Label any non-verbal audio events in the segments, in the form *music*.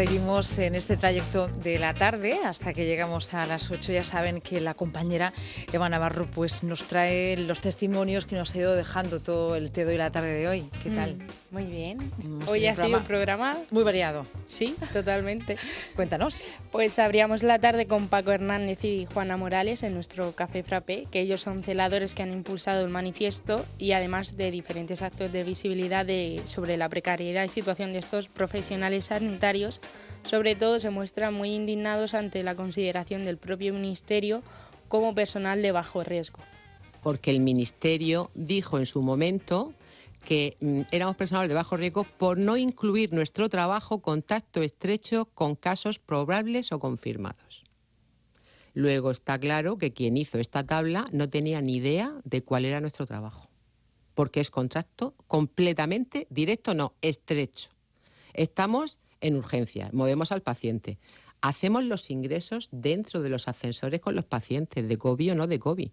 Seguimos en este trayecto de la tarde hasta que llegamos a las 8. Ya saben que la compañera Eva Navarro pues, nos trae los testimonios que nos ha ido dejando todo el Tedo y la tarde de hoy. ¿Qué tal? Mm, muy bien. hoy ha sido un programa muy variado. Sí, *laughs* totalmente. Cuéntanos. Pues abríamos la tarde con Paco Hernández y Juana Morales en nuestro Café Frappé, que ellos son celadores que han impulsado el manifiesto y además de diferentes actos de visibilidad de, sobre la precariedad y situación de estos profesionales sanitarios sobre todo se muestran muy indignados ante la consideración del propio Ministerio como personal de bajo riesgo. Porque el Ministerio dijo en su momento que mm, éramos personal de bajo riesgo por no incluir nuestro trabajo contacto estrecho con casos probables o confirmados. Luego está claro que quien hizo esta tabla no tenía ni idea de cuál era nuestro trabajo, porque es contacto completamente directo, no, estrecho. Estamos en urgencia, movemos al paciente. Hacemos los ingresos dentro de los ascensores con los pacientes, de COVID o no de COVID.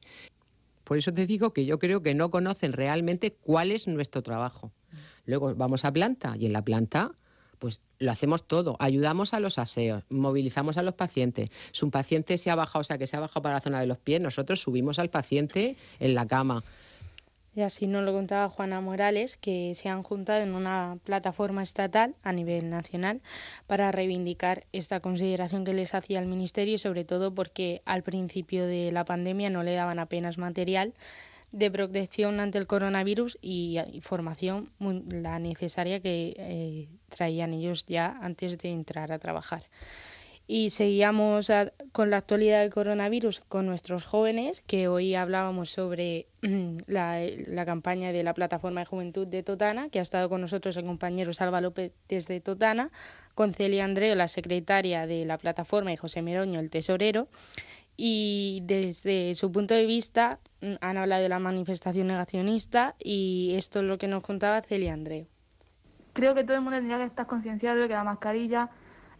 Por eso te digo que yo creo que no conocen realmente cuál es nuestro trabajo. Luego vamos a planta y en la planta pues lo hacemos todo, ayudamos a los aseos, movilizamos a los pacientes. Si un paciente se ha bajado, o sea, que se ha bajado para la zona de los pies, nosotros subimos al paciente en la cama. Y así nos lo contaba Juana Morales, que se han juntado en una plataforma estatal a nivel nacional para reivindicar esta consideración que les hacía el Ministerio sobre todo porque al principio de la pandemia no le daban apenas material de protección ante el coronavirus y, formación la necesaria que eh, traían ellos ya antes de entrar a trabajar y seguíamos con la actualidad del coronavirus con nuestros jóvenes, que hoy hablábamos sobre mm, la, la, campaña de la Plataforma de Juventud de Totana, que ha estado con nosotros el compañero Salva López desde Totana, con Celia Andreo, la secretaria de la plataforma, y José Meroño, el tesorero. Y desde su punto de vista mm, han hablado de la manifestación negacionista y esto es lo que nos contaba Celia Andreo. Creo que todo el mundo tendría que estar concienciado de que la mascarilla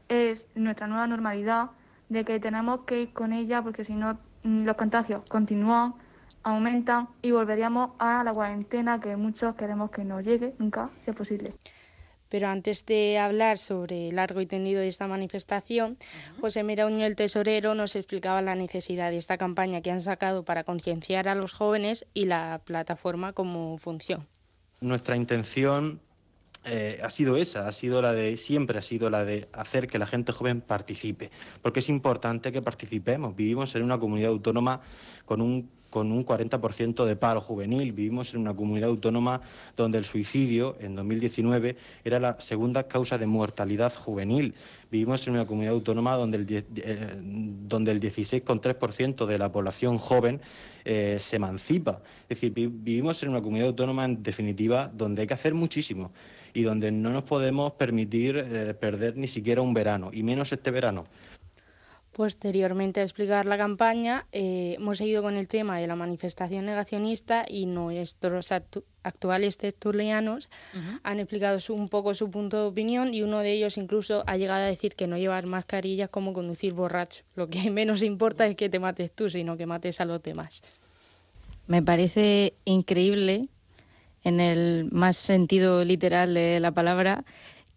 es nuestra nueva normalidad, de que tenemos que ir con ella porque si no mm, los contagios continúan, aumentan y volveríamos a la cuarentena que muchos queremos que no llegue nunca, si es posible. Pero antes de hablar sobre el largo y tendido de esta manifestación, José Mirauño, el tesorero, nos explicaba la necesidad de esta campaña que han sacado para concienciar a los jóvenes y la plataforma como función. Nuestra intención eh, ha sido esa, ha sido la de, siempre ha sido la de hacer que la gente joven participe, porque es importante que participemos. Vivimos en una comunidad autónoma con un con un 40% de paro juvenil. Vivimos en una comunidad autónoma donde el suicidio en 2019 era la segunda causa de mortalidad juvenil. Vivimos en una comunidad autónoma donde el, eh, el 16,3% de la población joven eh, se emancipa. Es decir, vivimos en una comunidad autónoma, en definitiva, donde hay que hacer muchísimo y donde no nos podemos permitir eh, perder ni siquiera un verano, y menos este verano. Posteriormente a explicar la campaña, eh, hemos seguido con el tema de la manifestación negacionista y nuestros actuales tertulianos han explicado un poco su punto de opinión y uno de ellos incluso ha llegado a decir que no llevar mascarillas como conducir borracho. Lo que *laughs* menos importa es que te mates tú, sino que mates a los demás. Me parece increíble, en el más sentido literal de la palabra,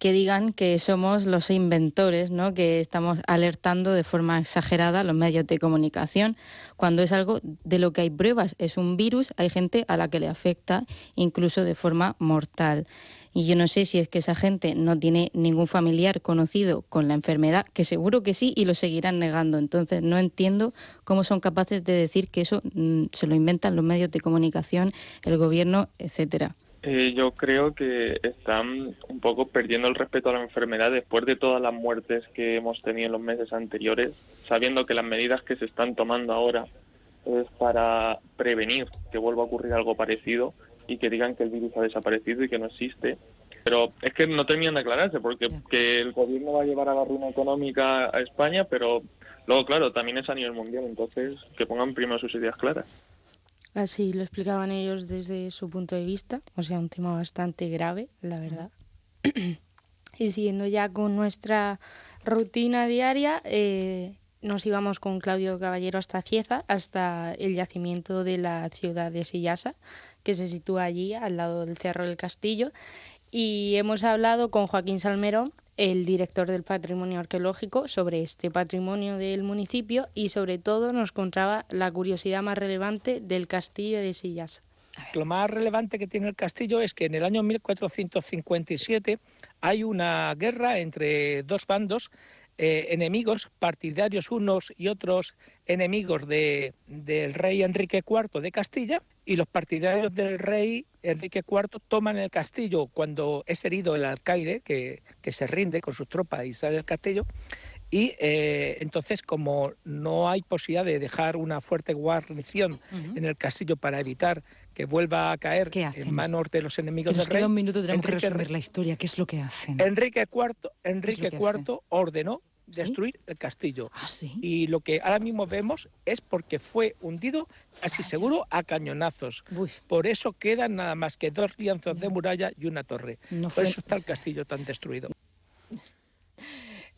que digan que somos los inventores, ¿no? que estamos alertando de forma exagerada a los medios de comunicación, cuando es algo de lo que hay pruebas. Es un virus, hay gente a la que le afecta incluso de forma mortal. Y yo no sé si es que esa gente no tiene ningún familiar conocido con la enfermedad, que seguro que sí, y lo seguirán negando. Entonces no entiendo cómo son capaces de decir que eso mm, se lo inventan los medios de comunicación, el gobierno, etcétera. Eh, yo creo que están un poco perdiendo el respeto a la enfermedad después de todas las muertes que hemos tenido en los meses anteriores, sabiendo que las medidas que se están tomando ahora es para prevenir que vuelva a ocurrir algo parecido y que digan que el virus ha desaparecido y que no existe. Pero es que no terminan de aclararse, porque que el gobierno va a llevar a la ruina económica a España, pero luego, claro, también es a nivel mundial, entonces que pongan primero sus ideas claras. Así lo explicaban ellos desde su punto de vista, o sea, un tema bastante grave, la verdad. y siguiendo ya con nuestra rutina diaria, eh, nos íbamos con Claudio Caballero hasta Cieza, hasta el yacimiento de la ciudad de Sillasa, que se sitúa allí, al lado del Cerro del Castillo. Y hemos hablado con Joaquín Salmerón, el director del patrimonio arqueológico, sobre este patrimonio del municipio y sobre todo nos contaba la curiosidad más relevante del castillo de Sillasa. Lo más relevante que tiene el castillo es que en el año 1457 hay una guerra entre dos bandos eh, enemigos, partidarios unos y otros enemigos de, del rey Enrique IV de Castilla, y los partidarios del rey Enrique IV toman el castillo cuando es herido el alcaide, que, que se rinde con sus tropas y sale del castillo, y eh, entonces, como no hay posibilidad de dejar una fuerte guarnición en el castillo para evitar que vuelva a caer en manos de los enemigos del rey, un minuto, tenemos que resumir la historia. ¿Qué es lo que hacen? Enrique IV, Enrique IV ordenó destruir el castillo. ¿Ah, y lo que ahora mismo vemos es porque fue hundido, casi seguro, a cañonazos. Por eso quedan nada más que dos lienzos de muralla y una torre. Por eso está el castillo tan destruido.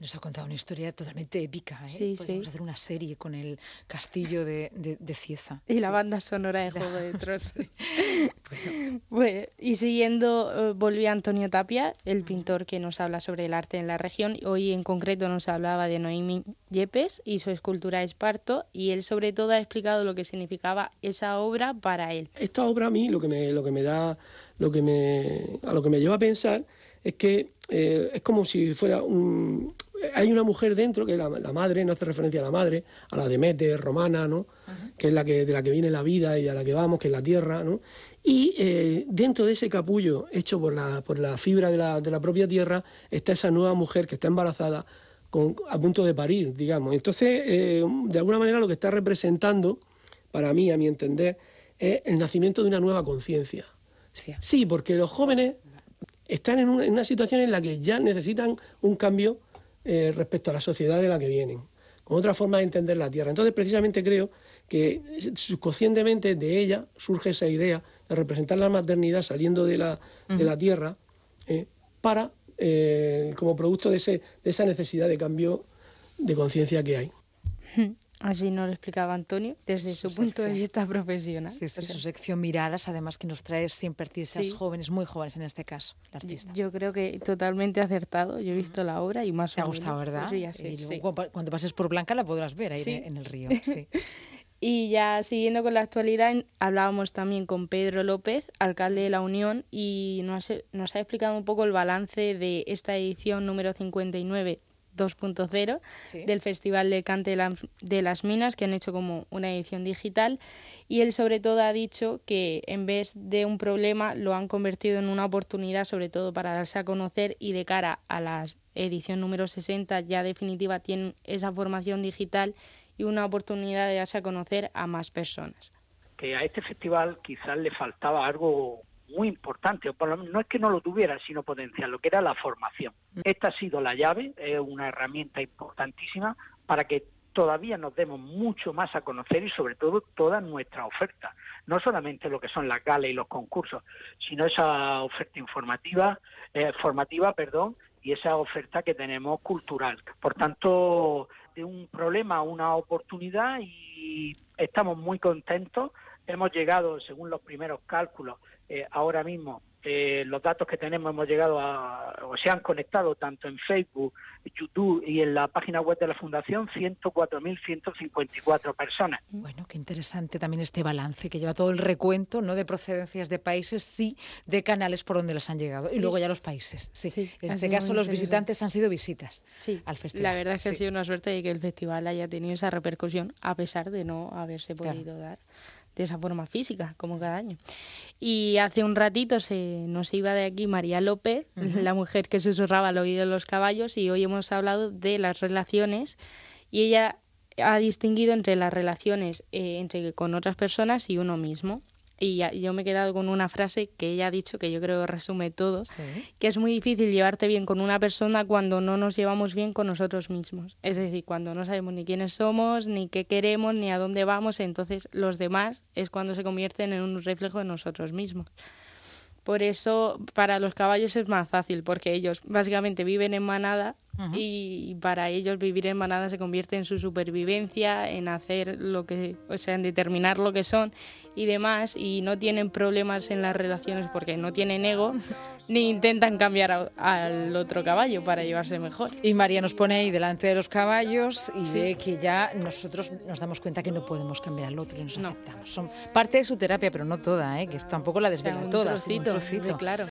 Nos ha contado una historia totalmente épica. ¿eh? Sí, Podríamos hacer una serie con el castillo de, de, Cieza. Y la banda sonora de *laughs* Juego de Tronos. *laughs* bueno. y siguiendo, eh, volvió Antonio Tapia, el pintor que nos habla sobre el arte en la región. Hoy en concreto nos hablaba de Noemi Yepes y su escultura Esparto. Y él sobre todo ha explicado lo que significaba esa obra para él. Esta obra a mí lo que me, lo que me da, lo que me, a lo que me lleva a pensar es que eh, es como si fuera un... Hay una mujer dentro, que es la, madre, no hace referencia a la madre, a la Demeter romana, ¿no? Que es la que, de la que viene la vida y a la que vamos, que es la tierra, ¿no? Y eh, dentro de ese capullo hecho por la, por la fibra de la, de la propia tierra está esa nueva mujer que está embarazada con, a punto de parir, digamos. Entonces, eh, de alguna manera lo que está representando, para mí, a mi entender, es el nacimiento de una nueva conciencia. Sí, porque los jóvenes están en una, situación en la que ya necesitan un cambio eh, respecto a la sociedad de la que vienen, con otra forma de entender la Tierra. Entonces, precisamente creo que subconscientemente de ella surge esa idea de representar la maternidad saliendo de la, de la Tierra eh, para, eh, como producto de, ese, de esa necesidad de cambio de conciencia que hay. Así nos lo explicaba Antonio desde su, punto de vista profesional. Sí, sí, su sección Miradas, además que nos trae siempre artistas jóvenes, muy jóvenes en este caso, la artista. Yo, creo que totalmente acertado. Yo he visto la obra y más Te ha gustado, ¿verdad? y cuando pases por Blanca la podrás ver ahí en el río. *laughs* y ya siguiendo con la actualidad, hablábamos también con Pedro López, alcalde de la Unión, y nos, nos ha explicado un poco el balance de esta edición número 59 2.0 del Festival de Cante de las Minas, que han hecho como una edición digital. Y él sobre todo ha dicho que en vez de un problema lo han convertido en una oportunidad, sobre todo para darse a conocer y de cara a la edición número 60 ya definitiva tienen esa formación digital y una oportunidad de darse a conocer a más personas. Que a este festival quizás le faltaba algo muy importante, por lo menos no es que no lo tuviera, sino potencial, lo que era la formación. Mm. Esta ha sido la llave, es una herramienta importantísima para que todavía nos demos mucho más a conocer y sobre todo toda nuestra oferta, no solamente lo que son las galas y los concursos, sino esa oferta informativa, eh, formativa, perdón, y esa oferta que tenemos cultural. Por tanto, de un problema a una oportunidad y estamos muy contentos. Hemos llegado, según los primeros cálculos, eh, ahora mismo eh, los datos que tenemos hemos llegado a, o se han conectado tanto en Facebook, YouTube y en la página web de la Fundación 104.154 personas. Bueno, qué interesante también este balance que lleva todo el recuento, no de procedencias de países, sí de canales por donde les han llegado y luego ya los países. Sí, en este caso los visitantes han sido visitas al festival. La verdad es que ha sido una suerte de que el festival haya tenido esa repercusión a pesar de no haberse podido dar de esa forma física, como cada año. Y hace un ratito se nos iba de aquí María López, la mujer que susurraba al oído de los caballos, y hoy hemos hablado de las relaciones, y ella ha distinguido entre las relaciones eh, entre con otras personas y uno mismo. Y yo me he quedado con una frase que ella ha dicho, que yo creo que resume todo, que es muy difícil llevarte bien con una persona cuando no nos llevamos bien con nosotros mismos. Es decir, cuando no sabemos ni quiénes somos, ni qué queremos, ni a dónde vamos, entonces los demás es cuando se convierten en un reflejo de nosotros mismos. Por eso para los caballos es más fácil, porque ellos básicamente viven en manada y para ellos vivir en manada se convierte en su supervivencia, en hacer lo que, o sea, en determinar lo que son y demás y no tienen problemas en las relaciones porque no tienen ego ni intentan cambiar al otro caballo para llevarse mejor. Y María nos pone ahí delante de los caballos y ve que ya nosotros nos damos cuenta que no podemos cambiar al otro y nos aceptamos. Son parte de su terapia, pero no toda, ¿eh? que tampoco la desvela toda. Trocito, claro.